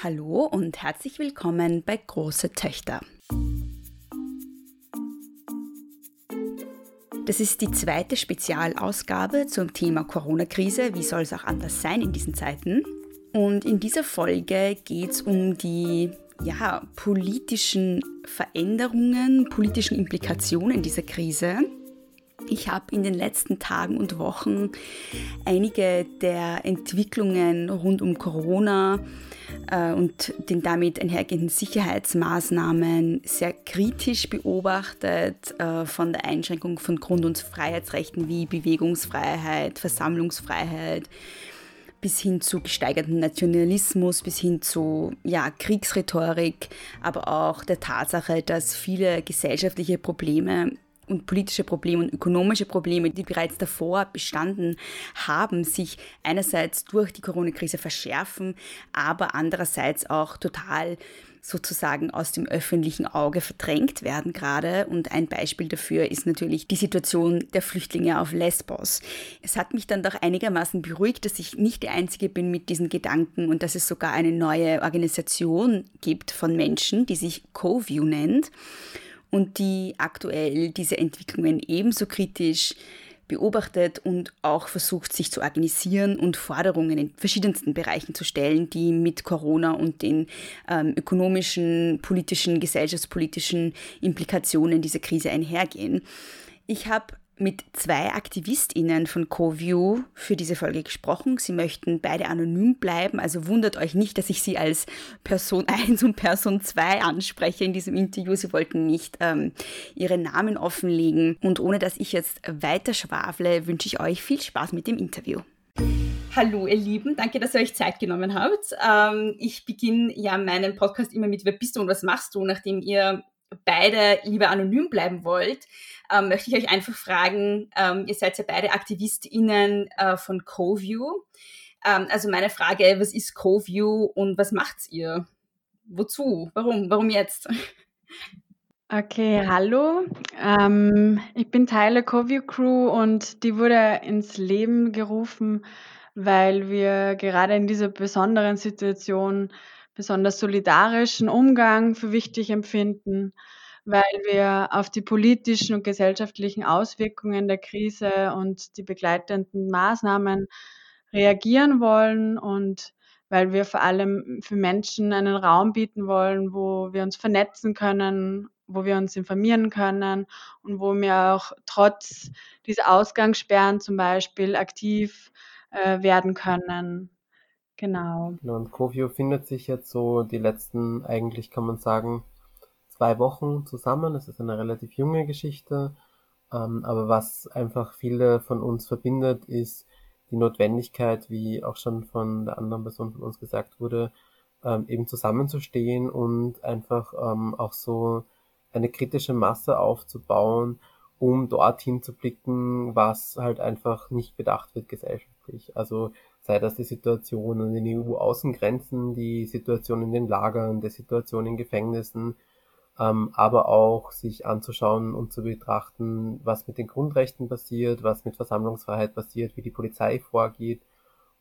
Hallo und herzlich willkommen bei Große Töchter. Das ist die zweite Spezialausgabe zum Thema Corona-Krise. Wie soll es auch anders sein in diesen Zeiten? Und in dieser Folge geht es um die ja, politischen Veränderungen, politischen Implikationen dieser Krise ich habe in den letzten Tagen und Wochen einige der Entwicklungen rund um Corona und den damit einhergehenden Sicherheitsmaßnahmen sehr kritisch beobachtet, äh, von der Einschränkung von Grund- und Freiheitsrechten wie Bewegungsfreiheit, Versammlungsfreiheit, bis hin zu gesteigerten Nationalismus, bis hin zu ja, Kriegsrhetorik, aber auch der Tatsache, dass viele gesellschaftliche Probleme und politische Probleme und ökonomische Probleme, die bereits davor bestanden haben, sich einerseits durch die Corona-Krise verschärfen, aber andererseits auch total sozusagen aus dem öffentlichen Auge verdrängt werden gerade. Und ein Beispiel dafür ist natürlich die Situation der Flüchtlinge auf Lesbos. Es hat mich dann doch einigermaßen beruhigt, dass ich nicht die Einzige bin mit diesen Gedanken und dass es sogar eine neue Organisation gibt von Menschen, die sich CoView nennt und die aktuell diese Entwicklungen ebenso kritisch beobachtet und auch versucht, sich zu organisieren und Forderungen in verschiedensten Bereichen zu stellen, die mit Corona und den ähm, ökonomischen, politischen, gesellschaftspolitischen Implikationen dieser Krise einhergehen. Ich habe mit zwei AktivistInnen von CoView für diese Folge gesprochen. Sie möchten beide anonym bleiben, also wundert euch nicht, dass ich sie als Person 1 und Person 2 anspreche in diesem Interview. Sie wollten nicht ähm, ihre Namen offenlegen. Und ohne dass ich jetzt weiter schwafle, wünsche ich euch viel Spaß mit dem Interview. Hallo, ihr Lieben, danke, dass ihr euch Zeit genommen habt. Ähm, ich beginne ja meinen Podcast immer mit Wer bist du und was machst du, nachdem ihr beide lieber anonym bleiben wollt, ähm, möchte ich euch einfach fragen, ähm, ihr seid ja beide AktivistInnen äh, von CoView. Ähm, also meine Frage, was ist CoView und was macht ihr? Wozu? Warum? Warum jetzt? Okay, hallo. Ähm, ich bin Teil der CoView Crew und die wurde ins Leben gerufen, weil wir gerade in dieser besonderen Situation besonders solidarischen Umgang für wichtig empfinden, weil wir auf die politischen und gesellschaftlichen Auswirkungen der Krise und die begleitenden Maßnahmen reagieren wollen und weil wir vor allem für Menschen einen Raum bieten wollen, wo wir uns vernetzen können, wo wir uns informieren können und wo wir auch trotz dieser Ausgangssperren zum Beispiel aktiv äh, werden können. Genau. Genau, und Covio findet sich jetzt so die letzten, eigentlich kann man sagen, zwei Wochen zusammen. Es ist eine relativ junge Geschichte. Ähm, aber was einfach viele von uns verbindet, ist die Notwendigkeit, wie auch schon von der anderen Person von uns gesagt wurde, ähm, eben zusammenzustehen und einfach ähm, auch so eine kritische Masse aufzubauen, um dorthin zu blicken, was halt einfach nicht bedacht wird gesellschaftlich. Also sei das die Situation an den EU-Außengrenzen, die Situation in den Lagern, die Situation in Gefängnissen, ähm, aber auch sich anzuschauen und zu betrachten, was mit den Grundrechten passiert, was mit Versammlungsfreiheit passiert, wie die Polizei vorgeht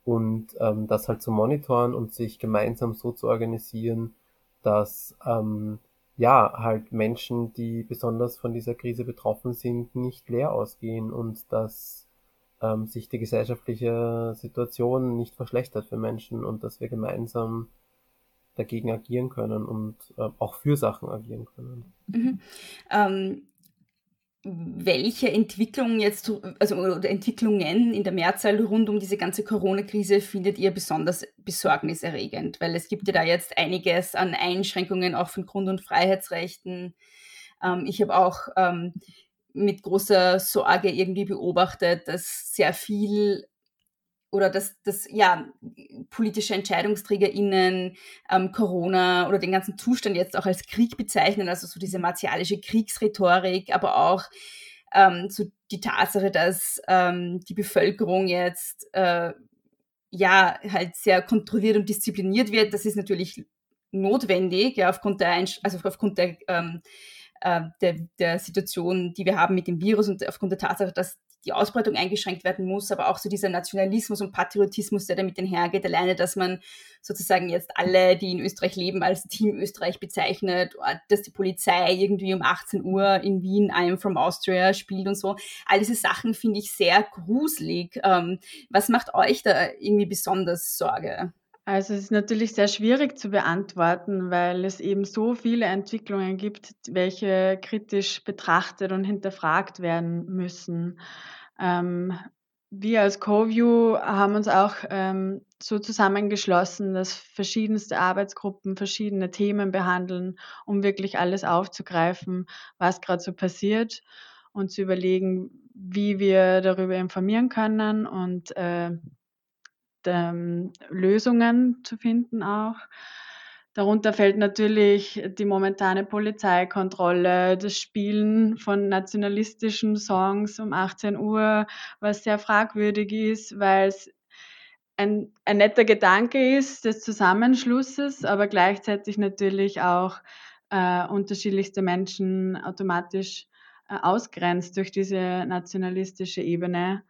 und ähm, das halt zu monitoren und sich gemeinsam so zu organisieren, dass ähm, ja halt Menschen, die besonders von dieser Krise betroffen sind, nicht leer ausgehen und dass ähm, sich die gesellschaftliche Situation nicht verschlechtert für Menschen und dass wir gemeinsam dagegen agieren können und äh, auch für Sachen agieren können. Mhm. Ähm, welche Entwicklungen jetzt, also oder Entwicklungen in der Mehrzahl rund um diese ganze Corona-Krise findet ihr besonders besorgniserregend? Weil es gibt ja da jetzt einiges an Einschränkungen auch von Grund- und Freiheitsrechten. Ähm, ich habe auch ähm, mit großer Sorge irgendwie beobachtet, dass sehr viel oder dass, dass ja, politische EntscheidungsträgerInnen ähm, Corona oder den ganzen Zustand jetzt auch als Krieg bezeichnen, also so diese martialische Kriegsrhetorik, aber auch ähm, so die Tatsache, dass ähm, die Bevölkerung jetzt äh, ja halt sehr kontrolliert und diszipliniert wird, das ist natürlich notwendig, ja, aufgrund der, Einsch also aufgrund der ähm, äh, der, der Situation, die wir haben mit dem Virus und aufgrund der Tatsache, dass die Ausbreitung eingeschränkt werden muss, aber auch so dieser Nationalismus und Patriotismus, der damit einhergeht, alleine, dass man sozusagen jetzt alle, die in Österreich leben, als Team Österreich bezeichnet, dass die Polizei irgendwie um 18 Uhr in Wien I'm from Austria spielt und so. All diese Sachen finde ich sehr gruselig. Ähm, was macht euch da irgendwie besonders Sorge? Also es ist natürlich sehr schwierig zu beantworten, weil es eben so viele Entwicklungen gibt, welche kritisch betrachtet und hinterfragt werden müssen. Ähm, wir als CoView haben uns auch ähm, so zusammengeschlossen, dass verschiedenste Arbeitsgruppen verschiedene Themen behandeln, um wirklich alles aufzugreifen, was gerade so passiert und zu überlegen, wie wir darüber informieren können und äh, ähm, Lösungen zu finden auch. Darunter fällt natürlich die momentane Polizeikontrolle, das Spielen von nationalistischen Songs um 18 Uhr, was sehr fragwürdig ist, weil es ein, ein netter Gedanke ist des Zusammenschlusses, aber gleichzeitig natürlich auch äh, unterschiedlichste Menschen automatisch äh, ausgrenzt durch diese nationalistische Ebene.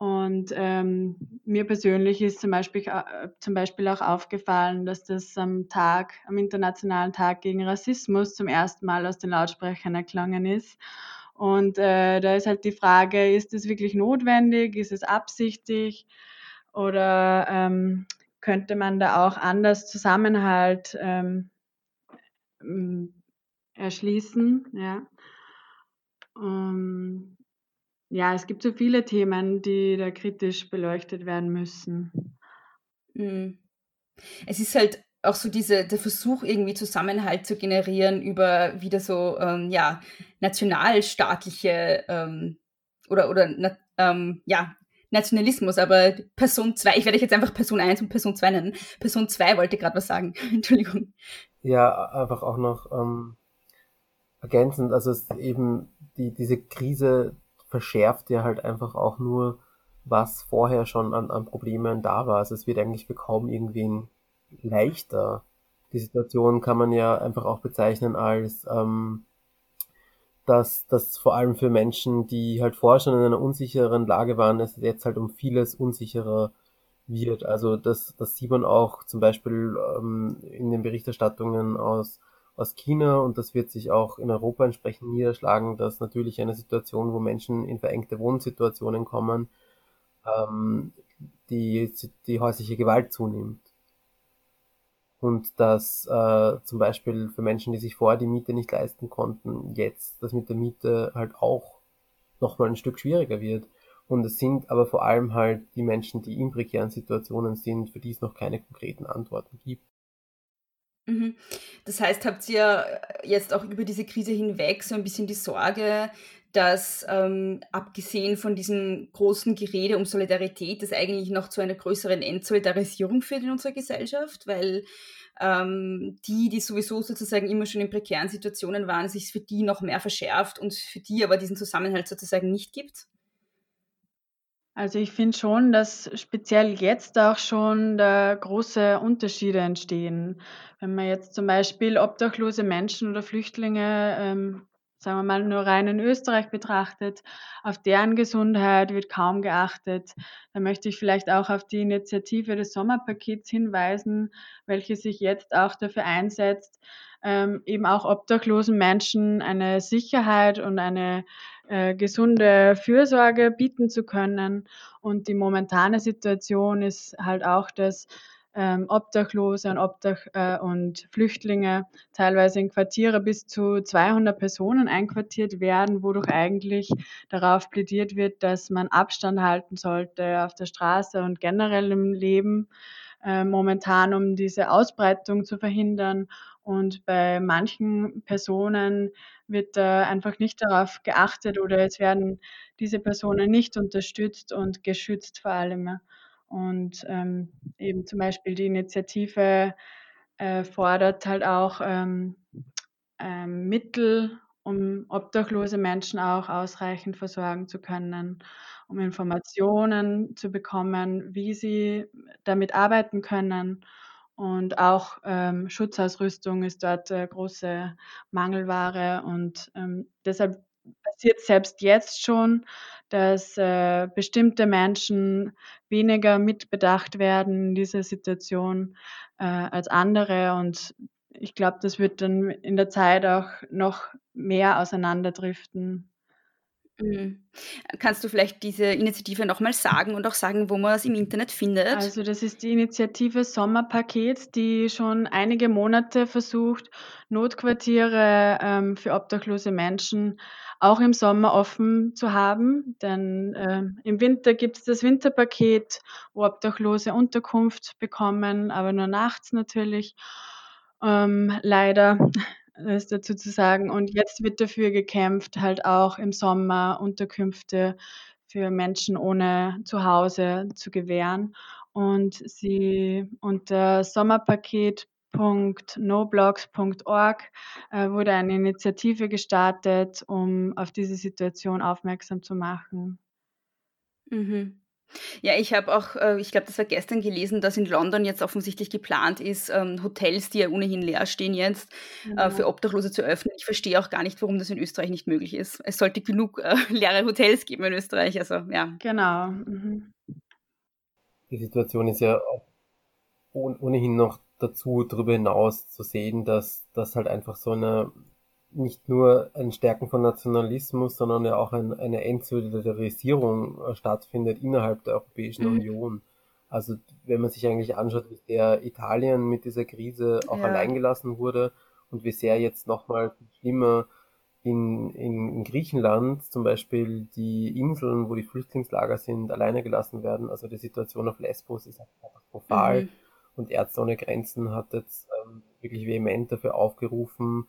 Und ähm, mir persönlich ist zum Beispiel, äh, zum Beispiel auch aufgefallen, dass das am Tag, am Internationalen Tag gegen Rassismus zum ersten Mal aus den Lautsprechern erklangen ist. Und äh, da ist halt die Frage, ist es wirklich notwendig? Ist es absichtlich? Oder ähm, könnte man da auch anders Zusammenhalt ähm, erschließen? Ja. Um, ja, es gibt so viele Themen, die da kritisch beleuchtet werden müssen. Mhm. Es ist halt auch so diese, der Versuch, irgendwie Zusammenhalt zu generieren über wieder so, ähm, ja, nationalstaatliche ähm, oder, oder na, ähm, ja, Nationalismus, aber Person 2, ich werde euch jetzt einfach Person 1 und Person 2 nennen. Person 2 wollte gerade was sagen. Entschuldigung. Ja, einfach auch noch ähm, ergänzend, also es eben die, diese Krise verschärft ja halt einfach auch nur, was vorher schon an, an Problemen da war. Also es wird eigentlich für kaum irgendwen leichter. Die Situation kann man ja einfach auch bezeichnen als, ähm, dass das vor allem für Menschen, die halt vorher schon in einer unsicheren Lage waren, es jetzt halt um vieles unsicherer wird. Also das, das sieht man auch zum Beispiel ähm, in den Berichterstattungen aus aus China und das wird sich auch in Europa entsprechend niederschlagen, dass natürlich eine Situation, wo Menschen in verengte Wohnsituationen kommen, ähm, die, die häusliche Gewalt zunimmt. Und dass äh, zum Beispiel für Menschen, die sich vorher die Miete nicht leisten konnten, jetzt das mit der Miete halt auch nochmal ein Stück schwieriger wird. Und es sind aber vor allem halt die Menschen, die in prekären Situationen sind, für die es noch keine konkreten Antworten gibt. Mhm. Das heißt, habt ihr jetzt auch über diese Krise hinweg so ein bisschen die Sorge, dass ähm, abgesehen von diesem großen Gerede um Solidarität, das eigentlich noch zu einer größeren Entsolidarisierung führt in unserer Gesellschaft, weil ähm, die, die sowieso sozusagen immer schon in prekären Situationen waren, sich für die noch mehr verschärft und für die aber diesen Zusammenhalt sozusagen nicht gibt? Also ich finde schon, dass speziell jetzt auch schon da große Unterschiede entstehen. Wenn man jetzt zum Beispiel obdachlose Menschen oder Flüchtlinge, ähm, sagen wir mal, nur rein in Österreich betrachtet, auf deren Gesundheit wird kaum geachtet. Da möchte ich vielleicht auch auf die Initiative des Sommerpakets hinweisen, welche sich jetzt auch dafür einsetzt, ähm, eben auch obdachlosen Menschen eine Sicherheit und eine äh, gesunde Fürsorge bieten zu können. Und die momentane Situation ist halt auch, dass ähm, Obdachlose und, Obdach äh, und Flüchtlinge teilweise in Quartiere bis zu 200 Personen einquartiert werden, wodurch eigentlich darauf plädiert wird, dass man Abstand halten sollte auf der Straße und generell im Leben äh, momentan, um diese Ausbreitung zu verhindern. Und bei manchen Personen wird da einfach nicht darauf geachtet oder es werden diese Personen nicht unterstützt und geschützt vor allem. Und ähm, eben zum Beispiel die Initiative äh, fordert halt auch ähm, ähm, Mittel, um obdachlose Menschen auch ausreichend versorgen zu können, um Informationen zu bekommen, wie sie damit arbeiten können und auch ähm, Schutzausrüstung ist dort äh, große Mangelware. Und ähm, deshalb passiert selbst jetzt schon, dass äh, bestimmte Menschen weniger mitbedacht werden in dieser Situation äh, als andere. Und ich glaube, das wird dann in der Zeit auch noch mehr auseinanderdriften. Mhm. Kannst du vielleicht diese Initiative nochmal sagen und auch sagen, wo man es im Internet findet? Also das ist die Initiative Sommerpaket, die schon einige Monate versucht, Notquartiere ähm, für obdachlose Menschen auch im Sommer offen zu haben. Denn äh, im Winter gibt es das Winterpaket, wo Obdachlose Unterkunft bekommen, aber nur nachts natürlich. Ähm, leider ist dazu zu sagen. Und jetzt wird dafür gekämpft, halt auch im Sommer Unterkünfte für Menschen ohne Zuhause zu gewähren. Und sie unter sommerpaket.noblogs.org äh, wurde eine Initiative gestartet, um auf diese Situation aufmerksam zu machen. Mhm. Ja, ich habe auch, äh, ich glaube, das war gestern gelesen, dass in London jetzt offensichtlich geplant ist, ähm, Hotels, die ja ohnehin leer stehen jetzt, äh, für Obdachlose zu öffnen. Ich verstehe auch gar nicht, warum das in Österreich nicht möglich ist. Es sollte genug äh, leere Hotels geben in Österreich, also ja. Genau. Mhm. Die Situation ist ja auch ohnehin noch dazu darüber hinaus zu sehen, dass das halt einfach so eine nicht nur ein Stärken von Nationalismus, sondern ja auch ein, eine Entsolidarisierung äh, stattfindet innerhalb der Europäischen mhm. Union. Also wenn man sich eigentlich anschaut, wie sehr Italien mit dieser Krise auch ja. alleingelassen wurde und wie sehr jetzt nochmal schlimmer in, in, in Griechenland zum Beispiel die Inseln, wo die Flüchtlingslager sind, alleine gelassen werden. Also die Situation auf Lesbos ist katastrophal mhm. und Ärzte ohne Grenzen hat jetzt ähm, wirklich vehement dafür aufgerufen,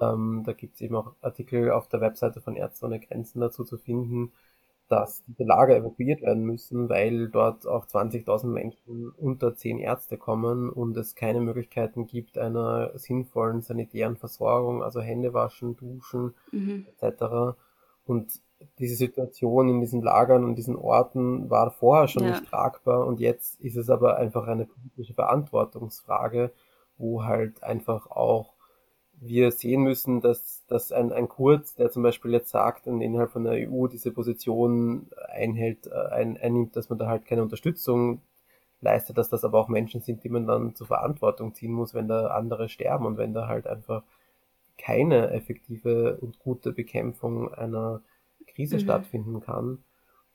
ähm, da gibt es eben auch Artikel auf der Webseite von Ärzte ohne Grenzen dazu zu finden, dass diese Lager evakuiert werden müssen, weil dort auch 20.000 Menschen unter 10 Ärzte kommen und es keine Möglichkeiten gibt einer sinnvollen sanitären Versorgung, also Hände waschen, duschen mhm. etc. Und diese Situation in diesen Lagern und diesen Orten war vorher schon ja. nicht tragbar und jetzt ist es aber einfach eine politische Verantwortungsfrage, wo halt einfach auch wir sehen müssen, dass, dass ein, ein Kurz, der zum Beispiel jetzt sagt innerhalb von der EU diese Position einhält, äh, ein, einnimmt, dass man da halt keine Unterstützung leistet, dass das aber auch Menschen sind, die man dann zur Verantwortung ziehen muss, wenn da andere sterben und wenn da halt einfach keine effektive und gute Bekämpfung einer Krise mhm. stattfinden kann.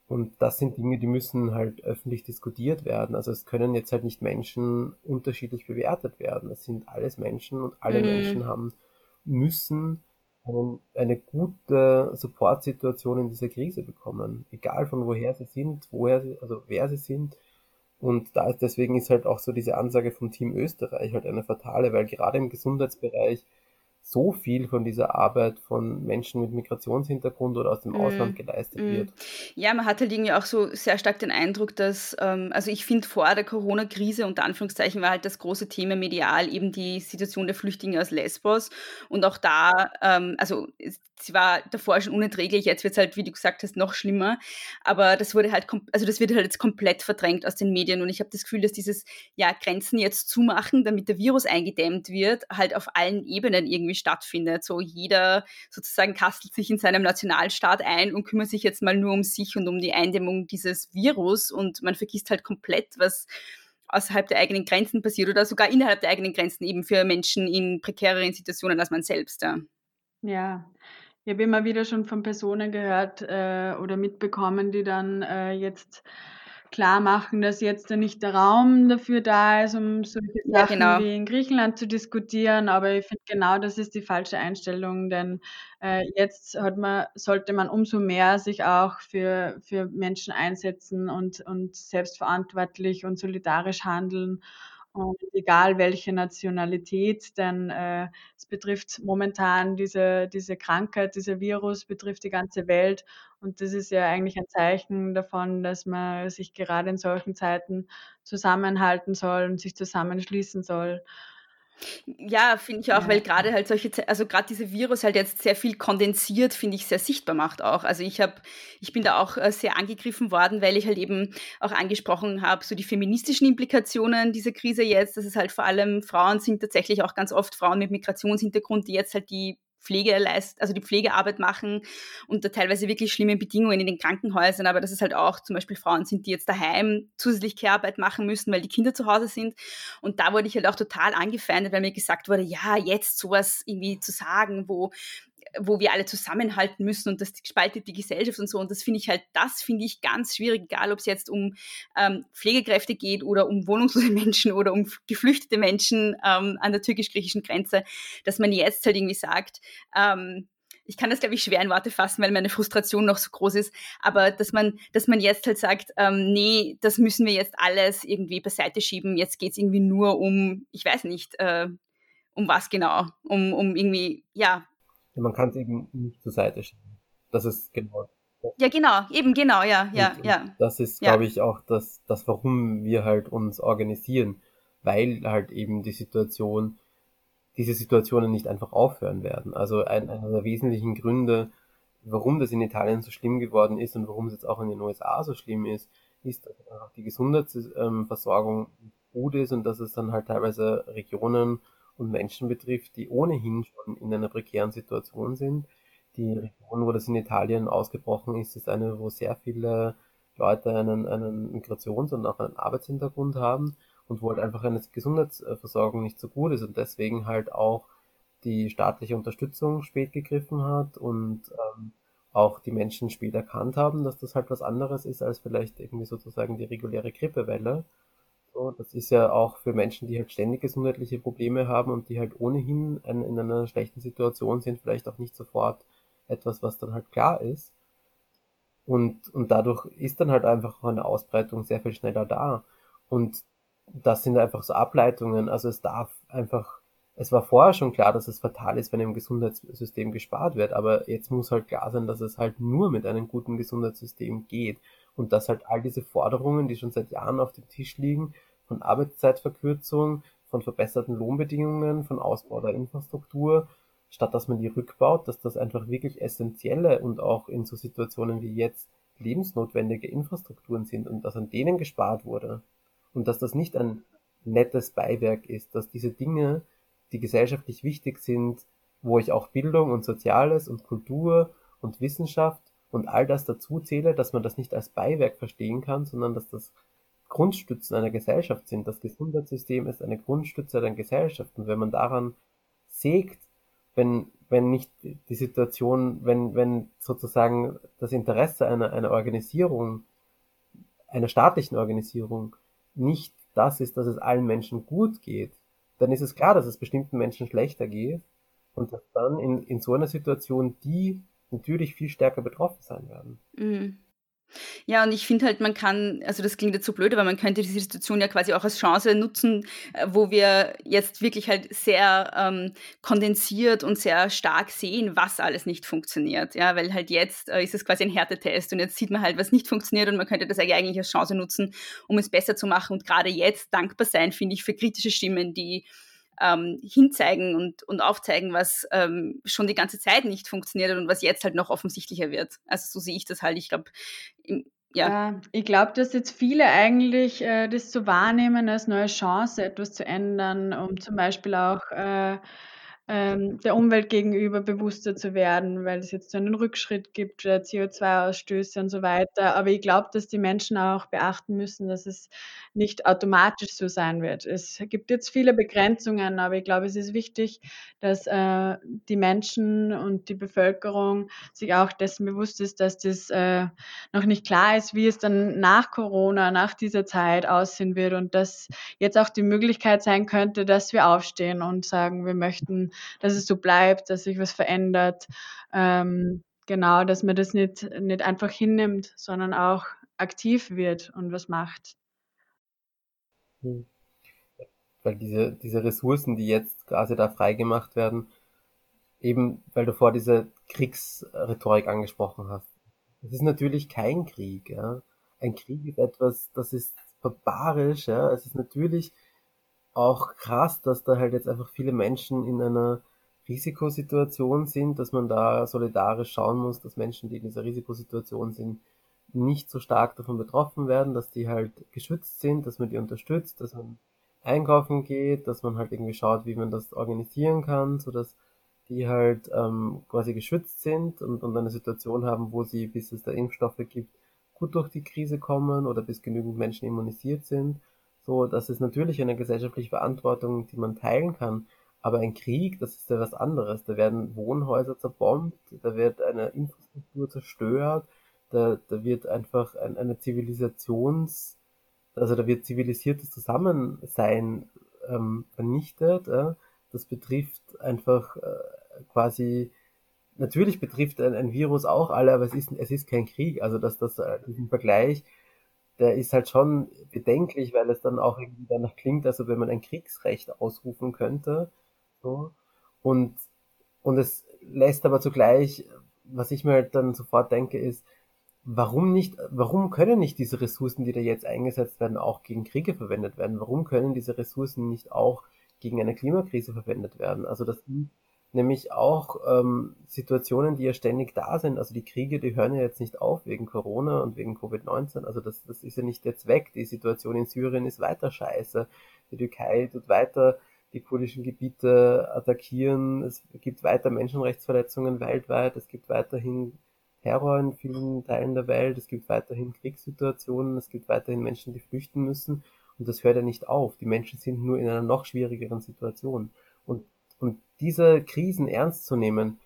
Und das sind Dinge, die müssen halt öffentlich diskutiert werden. Also es können jetzt halt nicht Menschen unterschiedlich bewertet werden. Es sind alles Menschen und alle mhm. Menschen haben, müssen eine gute Supportsituation in dieser Krise bekommen. Egal von woher sie sind, woher sie, also wer sie sind. Und da ist deswegen ist halt auch so diese Ansage vom Team Österreich halt eine fatale, weil gerade im Gesundheitsbereich so viel von dieser Arbeit von Menschen mit Migrationshintergrund oder aus dem mm. Ausland geleistet mm. wird. Ja, man hat halt irgendwie auch so sehr stark den Eindruck, dass, ähm, also ich finde vor der Corona-Krise unter Anführungszeichen war halt das große Thema medial eben die Situation der Flüchtlinge aus Lesbos und auch da, ähm, also sie war davor schon unerträglich, jetzt wird es halt, wie du gesagt hast, noch schlimmer. Aber das wurde halt, also das wird halt jetzt komplett verdrängt aus den Medien. Und ich habe das Gefühl, dass dieses, ja, Grenzen jetzt zumachen, damit der Virus eingedämmt wird, halt auf allen Ebenen irgendwie stattfindet. So jeder sozusagen kastelt sich in seinem Nationalstaat ein und kümmert sich jetzt mal nur um sich und um die Eindämmung dieses Virus. Und man vergisst halt komplett, was außerhalb der eigenen Grenzen passiert oder sogar innerhalb der eigenen Grenzen eben für Menschen in prekäreren Situationen als man selbst. Ja. Ja, ich habe immer wieder schon von Personen gehört äh, oder mitbekommen, die dann äh, jetzt klar machen, dass jetzt nicht der Raum dafür da ist, um solche ja, Sachen genau. wie in Griechenland zu diskutieren. Aber ich finde genau, das ist die falsche Einstellung, denn äh, jetzt hat man, sollte man umso mehr sich auch für, für Menschen einsetzen und, und selbstverantwortlich und solidarisch handeln und egal welche Nationalität, denn äh, es betrifft momentan diese, diese Krankheit, dieser Virus betrifft die ganze Welt und das ist ja eigentlich ein Zeichen davon, dass man sich gerade in solchen Zeiten zusammenhalten soll und sich zusammenschließen soll. Ja, finde ich auch, ja. weil gerade halt solche, also gerade dieser Virus halt jetzt sehr viel kondensiert, finde ich, sehr sichtbar macht auch. Also ich habe, ich bin da auch äh, sehr angegriffen worden, weil ich halt eben auch angesprochen habe, so die feministischen Implikationen dieser Krise jetzt, dass es halt vor allem Frauen sind tatsächlich auch ganz oft Frauen mit Migrationshintergrund, die jetzt halt die Pflegeleist, also die Pflegearbeit machen unter teilweise wirklich schlimmen Bedingungen in den Krankenhäusern, aber dass es halt auch zum Beispiel Frauen sind, die jetzt daheim zusätzlich Care-Arbeit machen müssen, weil die Kinder zu Hause sind. Und da wurde ich halt auch total angefeindet, weil mir gesagt wurde, ja, jetzt sowas irgendwie zu sagen, wo wo wir alle zusammenhalten müssen und das spaltet die Gesellschaft und so. Und das finde ich halt, das finde ich ganz schwierig, egal ob es jetzt um ähm, Pflegekräfte geht oder um wohnungslose Menschen oder um geflüchtete Menschen ähm, an der türkisch-griechischen Grenze, dass man jetzt halt irgendwie sagt, ähm, ich kann das, glaube ich, schwer in Worte fassen, weil meine Frustration noch so groß ist, aber dass man, dass man jetzt halt sagt, ähm, nee, das müssen wir jetzt alles irgendwie beiseite schieben, jetzt geht es irgendwie nur um, ich weiß nicht, äh, um was genau, um, um irgendwie, ja, man kann es eben nicht zur Seite schieben. Das ist genau. Ja, genau, eben genau, ja, ja, und, ja. das ist, ja. glaube ich, auch das, das, warum wir halt uns organisieren, weil halt eben die Situation, diese Situationen nicht einfach aufhören werden. Also ein, einer der wesentlichen Gründe, warum das in Italien so schlimm geworden ist und warum es jetzt auch in den USA so schlimm ist, ist, dass die Gesundheitsversorgung gut ist und dass es dann halt teilweise Regionen und Menschen betrifft, die ohnehin schon in einer prekären Situation sind. Die Region, wo das in Italien ausgebrochen ist, ist eine, wo sehr viele Leute einen, einen Migrations- und auch einen Arbeitshintergrund haben und wo halt einfach eine Gesundheitsversorgung nicht so gut ist und deswegen halt auch die staatliche Unterstützung spät gegriffen hat und ähm, auch die Menschen spät erkannt haben, dass das halt was anderes ist als vielleicht irgendwie sozusagen die reguläre Grippewelle so, das ist ja auch für Menschen, die halt ständig gesundheitliche Probleme haben und die halt ohnehin in, in einer schlechten Situation sind, vielleicht auch nicht sofort etwas, was dann halt klar ist. Und, und dadurch ist dann halt einfach eine Ausbreitung sehr viel schneller da. Und das sind einfach so Ableitungen. Also es darf einfach, es war vorher schon klar, dass es fatal ist, wenn im Gesundheitssystem gespart wird, aber jetzt muss halt klar sein, dass es halt nur mit einem guten Gesundheitssystem geht und dass halt all diese Forderungen, die schon seit Jahren auf dem Tisch liegen, von Arbeitszeitverkürzung, von verbesserten Lohnbedingungen, von Ausbau der Infrastruktur, statt dass man die rückbaut, dass das einfach wirklich essentielle und auch in so Situationen wie jetzt lebensnotwendige Infrastrukturen sind und dass an denen gespart wurde. Und dass das nicht ein nettes Beiwerk ist, dass diese Dinge, die gesellschaftlich wichtig sind, wo ich auch Bildung und Soziales und Kultur und Wissenschaft und all das dazu zähle, dass man das nicht als Beiwerk verstehen kann, sondern dass das Grundstützen einer Gesellschaft sind. Das Gesundheitssystem ist eine Grundstütze einer Gesellschaft. Und wenn man daran sägt, wenn, wenn nicht die Situation, wenn, wenn sozusagen das Interesse einer, einer Organisierung, einer staatlichen Organisierung nicht das ist, dass es allen Menschen gut geht, dann ist es klar, dass es bestimmten Menschen schlechter geht und dass dann in, in so einer Situation die natürlich viel stärker betroffen sein werden. Mhm. Ja, und ich finde halt, man kann, also das klingt jetzt so blöd, aber man könnte diese Situation ja quasi auch als Chance nutzen, äh, wo wir jetzt wirklich halt sehr ähm, kondensiert und sehr stark sehen, was alles nicht funktioniert. Ja, weil halt jetzt äh, ist es quasi ein Härtetest und jetzt sieht man halt, was nicht funktioniert und man könnte das eigentlich als Chance nutzen, um es besser zu machen und gerade jetzt dankbar sein, finde ich, für kritische Stimmen, die ähm, hinzeigen und, und aufzeigen, was ähm, schon die ganze Zeit nicht funktioniert und was jetzt halt noch offensichtlicher wird. Also so sehe ich das halt. Ich glaube, ja. ja. ich glaube, dass jetzt viele eigentlich äh, das zu wahrnehmen als neue Chance, etwas zu ändern, um zum Beispiel auch äh, ähm, der Umwelt gegenüber bewusster zu werden, weil es jetzt so einen Rückschritt gibt, äh, CO2-Ausstöße und so weiter. Aber ich glaube, dass die Menschen auch beachten müssen, dass es nicht automatisch so sein wird. Es gibt jetzt viele Begrenzungen, aber ich glaube, es ist wichtig, dass äh, die Menschen und die Bevölkerung sich auch dessen bewusst ist, dass das äh, noch nicht klar ist, wie es dann nach Corona, nach dieser Zeit aussehen wird und dass jetzt auch die Möglichkeit sein könnte, dass wir aufstehen und sagen, wir möchten dass es so bleibt, dass sich was verändert. Ähm, genau, dass man das nicht, nicht einfach hinnimmt, sondern auch aktiv wird und was macht. Hm. Weil diese, diese Ressourcen, die jetzt quasi da freigemacht werden, eben weil du vor diese Kriegsrhetorik angesprochen hast. Es ist natürlich kein Krieg, ja. Ein Krieg ist etwas, das ist barbarisch, ja. Es ist natürlich auch krass, dass da halt jetzt einfach viele Menschen in einer Risikosituation sind, dass man da solidarisch schauen muss, dass Menschen, die in dieser Risikosituation sind, nicht so stark davon betroffen werden, dass die halt geschützt sind, dass man die unterstützt, dass man einkaufen geht, dass man halt irgendwie schaut, wie man das organisieren kann, so dass die halt ähm, quasi geschützt sind und, und eine Situation haben, wo sie, bis es da Impfstoffe gibt, gut durch die Krise kommen oder bis genügend Menschen immunisiert sind. So, das ist natürlich eine gesellschaftliche Verantwortung, die man teilen kann. Aber ein Krieg, das ist ja was anderes. Da werden Wohnhäuser zerbombt, da wird eine Infrastruktur zerstört, da, da wird einfach ein, eine Zivilisations, also da wird zivilisiertes Zusammensein ähm, vernichtet. Äh? Das betrifft einfach äh, quasi, natürlich betrifft ein, ein, Virus auch alle, aber es ist, es ist kein Krieg. Also dass das, äh, diesen Vergleich, der ist halt schon bedenklich, weil es dann auch irgendwie danach klingt, also wenn man ein Kriegsrecht ausrufen könnte. So. Und, und es lässt aber zugleich, was ich mir halt dann sofort denke, ist, warum nicht, warum können nicht diese Ressourcen, die da jetzt eingesetzt werden, auch gegen Kriege verwendet werden? Warum können diese Ressourcen nicht auch gegen eine Klimakrise verwendet werden? Also das nämlich auch ähm, Situationen, die ja ständig da sind. Also die Kriege, die hören ja jetzt nicht auf wegen Corona und wegen Covid-19. Also das, das ist ja nicht jetzt weg. Die Situation in Syrien ist weiter scheiße. Die Türkei tut weiter die kurdischen Gebiete attackieren. Es gibt weiter Menschenrechtsverletzungen weltweit. Es gibt weiterhin Terror in vielen Teilen der Welt, es gibt weiterhin Kriegssituationen, es gibt weiterhin Menschen, die flüchten müssen und das hört ja nicht auf. Die Menschen sind nur in einer noch schwierigeren Situation. Und, und diese Krisen ernst zu nehmen,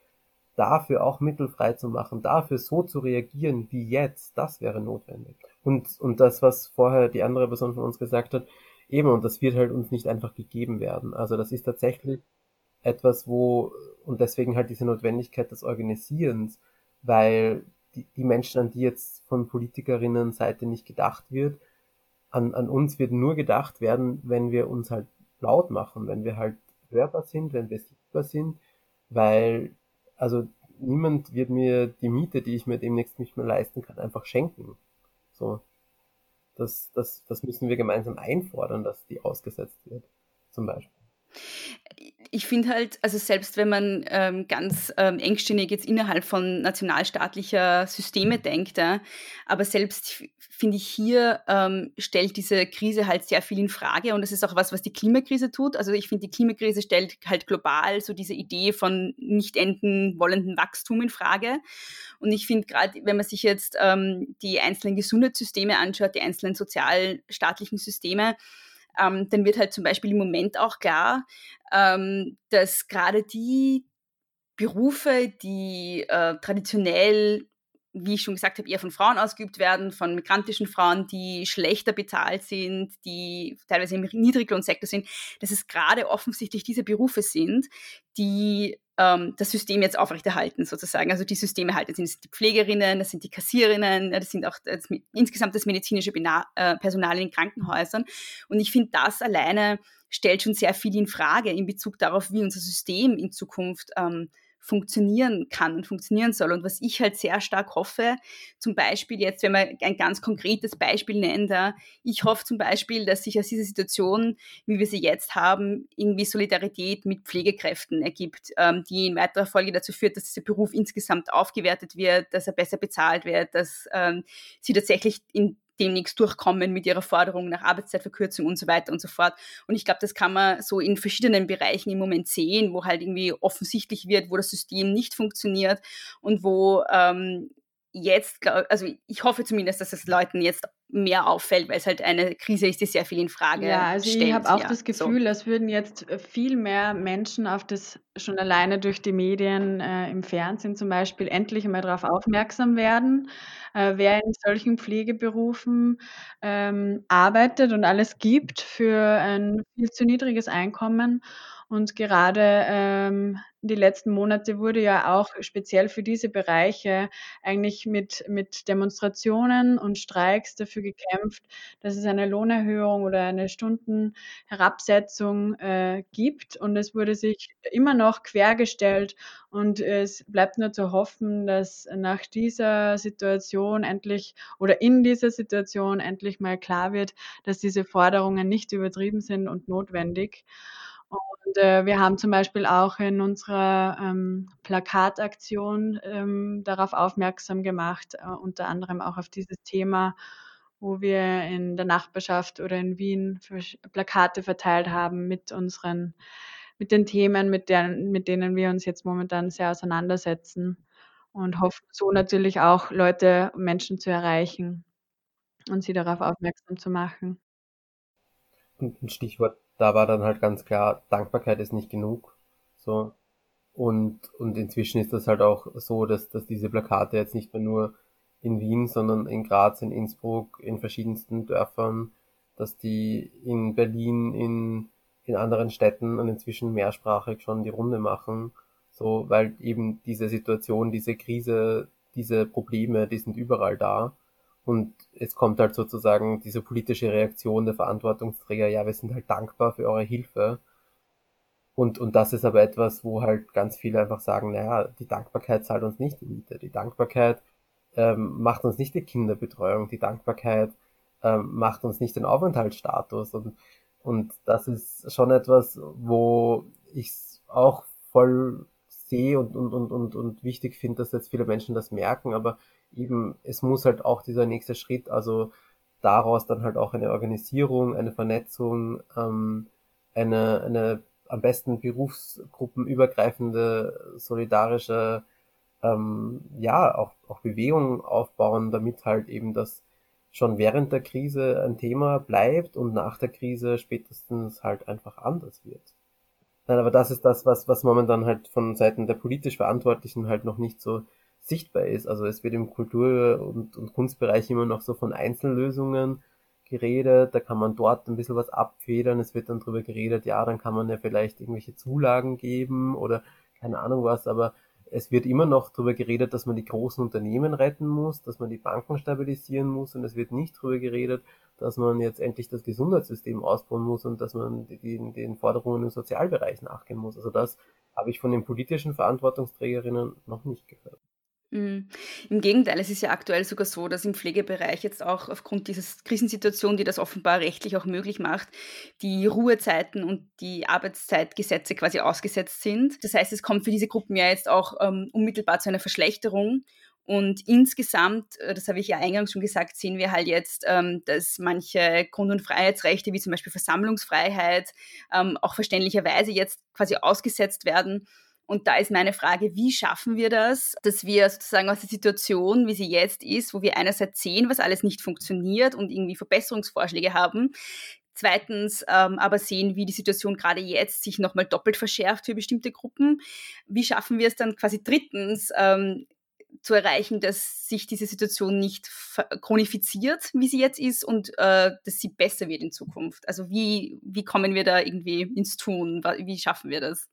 dafür auch Mittel frei zu machen, dafür so zu reagieren wie jetzt, das wäre notwendig. Und, und das, was vorher die andere Person von uns gesagt hat, eben, und das wird halt uns nicht einfach gegeben werden. Also das ist tatsächlich etwas, wo, und deswegen halt diese Notwendigkeit des Organisierens, weil die, die Menschen, an die jetzt von Politikerinnen Seite nicht gedacht wird, an, an uns wird nur gedacht werden, wenn wir uns halt laut machen, wenn wir halt hörbar sind, wenn wir sichtbar sind, weil, also niemand wird mir die Miete, die ich mir demnächst nicht mehr leisten kann, einfach schenken. So. Das, das, das müssen wir gemeinsam einfordern, dass die ausgesetzt wird, zum Beispiel ich finde halt, also selbst wenn man ähm, ganz ähm, engstirnig jetzt innerhalb von nationalstaatlicher Systeme denkt, ja, aber selbst finde ich hier ähm, stellt diese Krise halt sehr viel in Frage und das ist auch was, was die Klimakrise tut. Also ich finde, die Klimakrise stellt halt global so diese Idee von nicht enden wollenden Wachstum in Frage. Und ich finde gerade, wenn man sich jetzt ähm, die einzelnen Gesundheitssysteme anschaut, die einzelnen sozialstaatlichen Systeme, ähm, dann wird halt zum Beispiel im Moment auch klar, ähm, dass gerade die Berufe, die äh, traditionell wie ich schon gesagt habe, eher von Frauen ausgeübt werden, von migrantischen Frauen, die schlechter bezahlt sind, die teilweise im Niedriglohnsektor sind, dass es gerade offensichtlich diese Berufe sind, die ähm, das System jetzt aufrechterhalten, sozusagen. Also die Systeme halten, das sind die Pflegerinnen, das sind die Kassiererinnen, das sind auch das, insgesamt das medizinische äh, Personal in den Krankenhäusern. Und ich finde, das alleine stellt schon sehr viel in Frage in Bezug darauf, wie unser System in Zukunft ähm, funktionieren kann und funktionieren soll. Und was ich halt sehr stark hoffe, zum Beispiel jetzt, wenn man ein ganz konkretes Beispiel nennt, ich hoffe zum Beispiel, dass sich aus dieser Situation, wie wir sie jetzt haben, irgendwie Solidarität mit Pflegekräften ergibt, ähm, die in weiterer Folge dazu führt, dass dieser Beruf insgesamt aufgewertet wird, dass er besser bezahlt wird, dass ähm, sie tatsächlich in demnächst durchkommen mit ihrer Forderung nach Arbeitszeitverkürzung und so weiter und so fort. Und ich glaube, das kann man so in verschiedenen Bereichen im Moment sehen, wo halt irgendwie offensichtlich wird, wo das System nicht funktioniert und wo ähm, jetzt, also ich hoffe zumindest, dass es Leuten jetzt mehr auffällt, weil es halt eine Krise ist, die sehr viel in Frage stellt. Ja, also stellt. ich habe auch ja, das Gefühl, so. es würden jetzt äh, viel mehr Menschen auf das schon alleine durch die Medien äh, im Fernsehen zum Beispiel endlich einmal darauf aufmerksam werden, äh, wer in solchen Pflegeberufen ähm, arbeitet und alles gibt für ein viel zu niedriges Einkommen und gerade ähm, die letzten Monate wurde ja auch speziell für diese Bereiche eigentlich mit, mit Demonstrationen und Streiks dafür gekämpft, dass es eine Lohnerhöhung oder eine Stundenherabsetzung äh, gibt. Und es wurde sich immer noch quergestellt. Und es bleibt nur zu hoffen, dass nach dieser Situation endlich oder in dieser Situation endlich mal klar wird, dass diese Forderungen nicht übertrieben sind und notwendig. Und äh, wir haben zum Beispiel auch in unserer ähm, Plakataktion ähm, darauf aufmerksam gemacht, äh, unter anderem auch auf dieses Thema, wo wir in der Nachbarschaft oder in Wien Plakate verteilt haben mit unseren mit den Themen, mit, deren, mit denen wir uns jetzt momentan sehr auseinandersetzen und hoffen so natürlich auch Leute, Menschen zu erreichen und sie darauf aufmerksam zu machen. ein Stichwort da war dann halt ganz klar, Dankbarkeit ist nicht genug. So. Und, und inzwischen ist das halt auch so, dass, dass diese Plakate jetzt nicht mehr nur in Wien, sondern in Graz, in Innsbruck, in verschiedensten Dörfern, dass die in Berlin, in, in anderen Städten und inzwischen mehrsprachig schon die Runde machen. So, weil eben diese Situation, diese Krise, diese Probleme, die sind überall da. Und es kommt halt sozusagen diese politische Reaktion der Verantwortungsträger, ja, wir sind halt dankbar für eure Hilfe. Und, und das ist aber etwas, wo halt ganz viele einfach sagen, naja, die Dankbarkeit zahlt uns nicht die Miete. Die Dankbarkeit ähm, macht uns nicht die Kinderbetreuung. Die Dankbarkeit ähm, macht uns nicht den Aufenthaltsstatus. Und, und das ist schon etwas, wo ich auch voll sehe und, und, und, und, und wichtig finde, dass jetzt viele Menschen das merken, aber eben, es muss halt auch dieser nächste Schritt, also daraus dann halt auch eine Organisierung, eine Vernetzung, ähm, eine, eine am besten berufsgruppenübergreifende, solidarische, ähm, ja, auch, auch Bewegung aufbauen, damit halt eben das schon während der Krise ein Thema bleibt und nach der Krise spätestens halt einfach anders wird. Nein, aber das ist das, was, was momentan halt von Seiten der politisch Verantwortlichen halt noch nicht so sichtbar ist. Also es wird im Kultur- und, und Kunstbereich immer noch so von Einzellösungen geredet, da kann man dort ein bisschen was abfedern, es wird dann drüber geredet, ja, dann kann man ja vielleicht irgendwelche Zulagen geben oder keine Ahnung was, aber es wird immer noch darüber geredet, dass man die großen Unternehmen retten muss, dass man die Banken stabilisieren muss und es wird nicht darüber geredet, dass man jetzt endlich das Gesundheitssystem ausbauen muss und dass man den, den Forderungen im Sozialbereich nachgehen muss. Also das habe ich von den politischen Verantwortungsträgerinnen noch nicht gehört. Mhm. Im Gegenteil, es ist ja aktuell sogar so, dass im Pflegebereich jetzt auch aufgrund dieser Krisensituation, die das offenbar rechtlich auch möglich macht, die Ruhezeiten und die Arbeitszeitgesetze quasi ausgesetzt sind. Das heißt, es kommt für diese Gruppen ja jetzt auch ähm, unmittelbar zu einer Verschlechterung. Und insgesamt, äh, das habe ich ja eingangs schon gesagt, sehen wir halt jetzt, ähm, dass manche Grund- und Freiheitsrechte, wie zum Beispiel Versammlungsfreiheit, ähm, auch verständlicherweise jetzt quasi ausgesetzt werden. Und da ist meine Frage, wie schaffen wir das, dass wir sozusagen aus der Situation, wie sie jetzt ist, wo wir einerseits sehen, was alles nicht funktioniert und irgendwie Verbesserungsvorschläge haben, Zweitens ähm, aber sehen, wie die Situation gerade jetzt sich nochmal doppelt verschärft für bestimmte Gruppen. Wie schaffen wir es dann quasi drittens ähm, zu erreichen, dass sich diese Situation nicht chronifiziert, wie sie jetzt ist, und äh, dass sie besser wird in Zukunft? Also wie, wie kommen wir da irgendwie ins Tun? Wie schaffen wir das?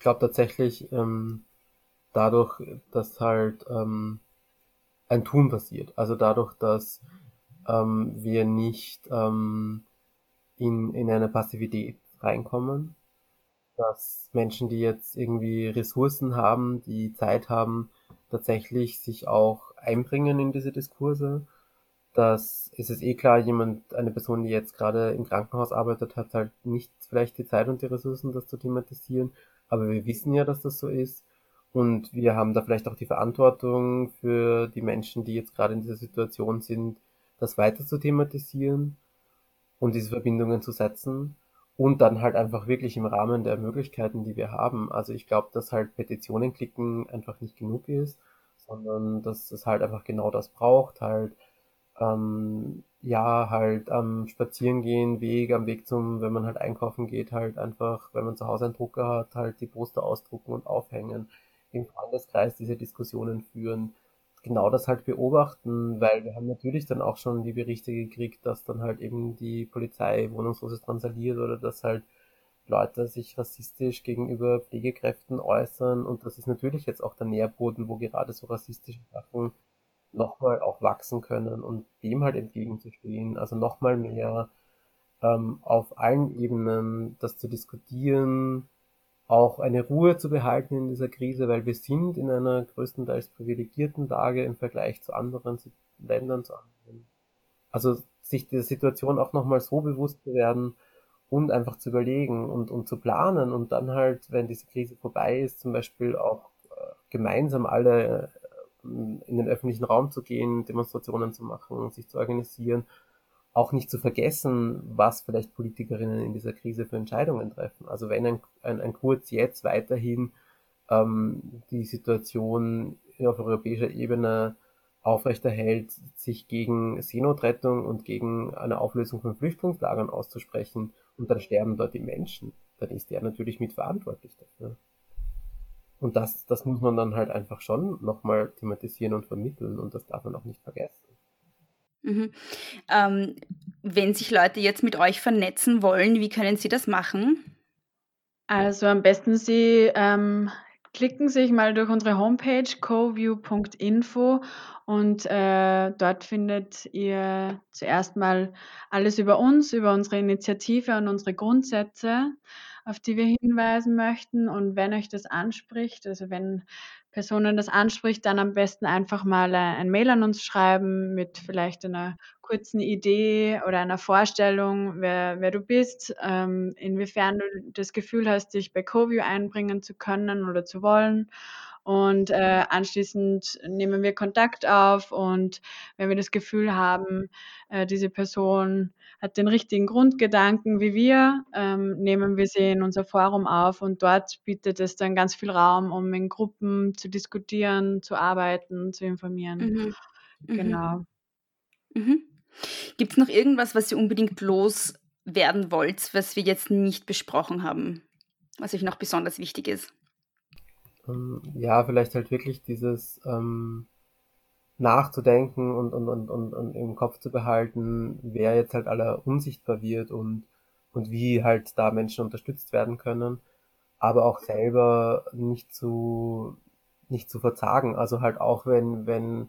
Glaube tatsächlich ähm, dadurch, dass halt ähm, ein Tun passiert. Also dadurch, dass ähm, wir nicht ähm, in, in eine Passivität reinkommen, dass Menschen, die jetzt irgendwie Ressourcen haben, die Zeit haben, tatsächlich sich auch einbringen in diese Diskurse. Dass es eh klar, jemand, eine Person, die jetzt gerade im Krankenhaus arbeitet, hat halt nicht vielleicht die Zeit und die Ressourcen, das zu thematisieren aber wir wissen ja, dass das so ist. Und wir haben da vielleicht auch die Verantwortung für die Menschen, die jetzt gerade in dieser Situation sind, das weiter zu thematisieren und diese Verbindungen zu setzen und dann halt einfach wirklich im Rahmen der Möglichkeiten, die wir haben. Also ich glaube, dass halt Petitionen klicken einfach nicht genug ist, sondern dass es halt einfach genau das braucht, halt ähm, ja, halt am Spazierengehen, Weg, am Weg zum, wenn man halt einkaufen geht, halt einfach, wenn man zu Hause einen Drucker hat, halt die Poster ausdrucken und aufhängen, im Freundeskreis diese Diskussionen führen, genau das halt beobachten, weil wir haben natürlich dann auch schon die Berichte gekriegt, dass dann halt eben die Polizei Wohnungsloses transaliert oder dass halt Leute sich rassistisch gegenüber Pflegekräften äußern. Und das ist natürlich jetzt auch der Nährboden, wo gerade so rassistische Sachen nochmal auch wachsen können und dem halt entgegenzustehen, also nochmal mehr ähm, auf allen Ebenen das zu diskutieren, auch eine Ruhe zu behalten in dieser Krise, weil wir sind in einer größtenteils privilegierten Lage im Vergleich zu anderen Ländern, zu anderen. Also sich der Situation auch nochmal so bewusst zu werden und einfach zu überlegen und, und zu planen und dann halt, wenn diese Krise vorbei ist, zum Beispiel auch äh, gemeinsam alle in den öffentlichen Raum zu gehen, Demonstrationen zu machen, sich zu organisieren auch nicht zu vergessen, was vielleicht Politikerinnen in dieser Krise für Entscheidungen treffen. Also wenn ein, ein, ein Kurz jetzt weiterhin ähm, die Situation auf europäischer Ebene aufrechterhält, sich gegen Seenotrettung und gegen eine Auflösung von Flüchtlingslagern auszusprechen und dann sterben dort die Menschen, dann ist der natürlich mitverantwortlich dafür. Und das, das muss man dann halt einfach schon nochmal thematisieren und vermitteln und das darf man auch nicht vergessen. Mhm. Ähm, wenn sich Leute jetzt mit euch vernetzen wollen, wie können sie das machen? Also am besten Sie ähm, klicken sich mal durch unsere Homepage coview.info und äh, dort findet ihr zuerst mal alles über uns, über unsere Initiative und unsere Grundsätze auf die wir hinweisen möchten. Und wenn euch das anspricht, also wenn Personen das anspricht, dann am besten einfach mal ein Mail an uns schreiben mit vielleicht einer kurzen Idee oder einer Vorstellung, wer, wer du bist, ähm, inwiefern du das Gefühl hast, dich bei Coview einbringen zu können oder zu wollen. Und äh, anschließend nehmen wir Kontakt auf und wenn wir das Gefühl haben, äh, diese Person hat den richtigen Grundgedanken wie wir, ähm, nehmen wir sie in unser Forum auf und dort bietet es dann ganz viel Raum, um in Gruppen zu diskutieren, zu arbeiten, zu informieren. Mhm. mhm. Genau. Mhm. Gibt es noch irgendwas, was ihr unbedingt loswerden wollt, was wir jetzt nicht besprochen haben, was euch noch besonders wichtig ist? Ähm, ja, vielleicht halt wirklich dieses ähm, nachzudenken und, und, und, und, und im Kopf zu behalten, wer jetzt halt aller unsichtbar wird und, und wie halt da Menschen unterstützt werden können, aber auch selber nicht zu, nicht zu verzagen. Also halt auch wenn, wenn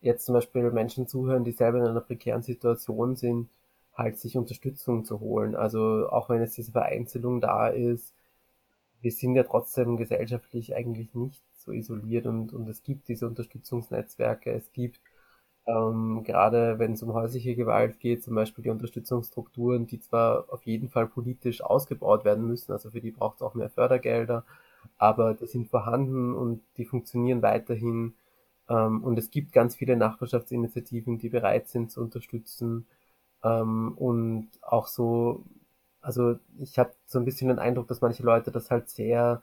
jetzt zum Beispiel Menschen zuhören, die selber in einer prekären Situation sind, halt sich Unterstützung zu holen. Also auch wenn jetzt diese Vereinzelung da ist, wir sind ja trotzdem gesellschaftlich eigentlich nicht so isoliert und, und es gibt diese Unterstützungsnetzwerke, es gibt ähm, gerade wenn es um häusliche Gewalt geht, zum Beispiel die Unterstützungsstrukturen, die zwar auf jeden Fall politisch ausgebaut werden müssen, also für die braucht es auch mehr Fördergelder, aber die sind vorhanden und die funktionieren weiterhin. Ähm, und es gibt ganz viele Nachbarschaftsinitiativen, die bereit sind zu unterstützen. Ähm, und auch so also ich habe so ein bisschen den Eindruck, dass manche Leute das halt sehr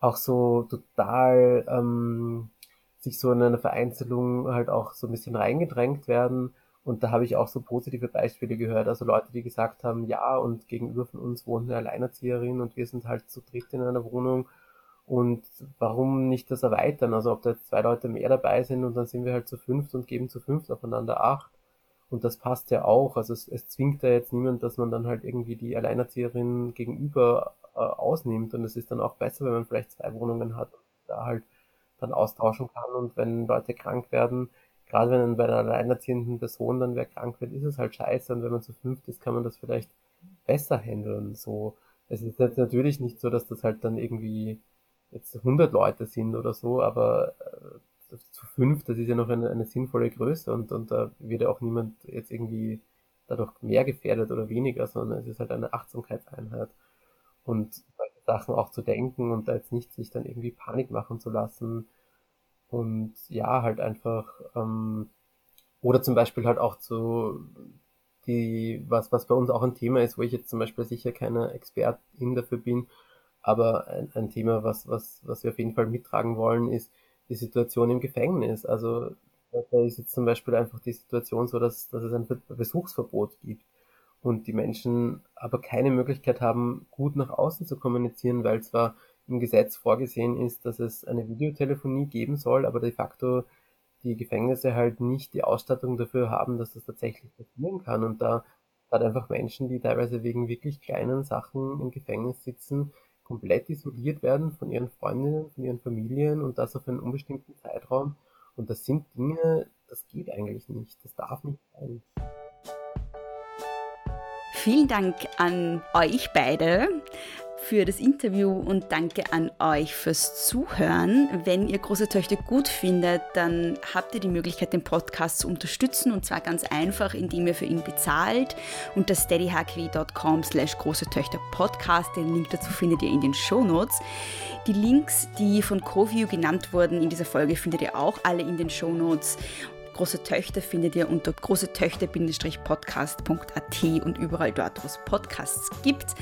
auch so total ähm, sich so in eine Vereinzelung halt auch so ein bisschen reingedrängt werden. Und da habe ich auch so positive Beispiele gehört. Also Leute, die gesagt haben, ja, und gegenüber von uns wohnt eine Alleinerzieherin und wir sind halt zu dritt in einer Wohnung. Und warum nicht das erweitern? Also ob da jetzt zwei Leute mehr dabei sind und dann sind wir halt zu fünft und geben zu fünft aufeinander acht. Und das passt ja auch. Also es, es zwingt ja jetzt niemand, dass man dann halt irgendwie die Alleinerzieherin gegenüber äh, ausnimmt. Und es ist dann auch besser, wenn man vielleicht zwei Wohnungen hat da halt dann austauschen kann. Und wenn Leute krank werden, gerade wenn bei einer alleinerziehenden Person dann wer krank wird, ist es halt scheiße. Und wenn man zu fünft ist, kann man das vielleicht besser handeln. So, es ist jetzt natürlich nicht so, dass das halt dann irgendwie jetzt 100 Leute sind oder so, aber äh, zu fünf, das ist ja noch eine, eine sinnvolle Größe und, und da wird ja auch niemand jetzt irgendwie dadurch mehr gefährdet oder weniger, sondern es ist halt eine Achtsamkeitseinheit. Und Sachen auch zu denken und da jetzt nicht sich dann irgendwie Panik machen zu lassen. Und ja, halt einfach, ähm, oder zum Beispiel halt auch zu die, was, was bei uns auch ein Thema ist, wo ich jetzt zum Beispiel sicher keine Expertin dafür bin, aber ein, ein Thema, was, was, was wir auf jeden Fall mittragen wollen, ist, die Situation im Gefängnis. Also da ist jetzt zum Beispiel einfach die Situation so, dass, dass es ein Besuchsverbot gibt und die Menschen aber keine Möglichkeit haben, gut nach außen zu kommunizieren, weil zwar im Gesetz vorgesehen ist, dass es eine Videotelefonie geben soll, aber de facto die Gefängnisse halt nicht die Ausstattung dafür haben, dass das tatsächlich passieren kann. Und da hat einfach Menschen, die teilweise wegen wirklich kleinen Sachen im Gefängnis sitzen, komplett isoliert werden von ihren Freundinnen, von ihren Familien und das auf einen unbestimmten Zeitraum. Und das sind Dinge, das geht eigentlich nicht. Das darf nicht sein. Vielen Dank an euch beide für das Interview und danke an euch fürs Zuhören. Wenn ihr große Töchter gut findet, dann habt ihr die Möglichkeit, den Podcast zu unterstützen und zwar ganz einfach, indem ihr für ihn bezahlt unter steadyhq.com slash große Töchter Podcast. Den Link dazu findet ihr in den Show Notes. Die Links, die von CoView genannt wurden in dieser Folge, findet ihr auch alle in den Show Notes. Große Töchter findet ihr unter großetöchter-podcast.at und überall dort, wo es Podcasts gibt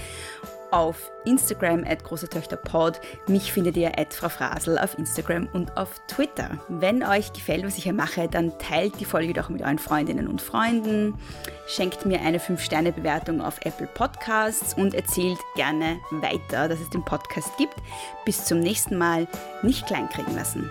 auf Instagram at große Töchter Pod. Mich findet ihr at Frau Frasel auf Instagram und auf Twitter. Wenn euch gefällt, was ich hier mache, dann teilt die Folge doch mit euren Freundinnen und Freunden, schenkt mir eine 5-Sterne-Bewertung auf Apple Podcasts und erzählt gerne weiter, dass es den Podcast gibt. Bis zum nächsten Mal. Nicht kleinkriegen lassen.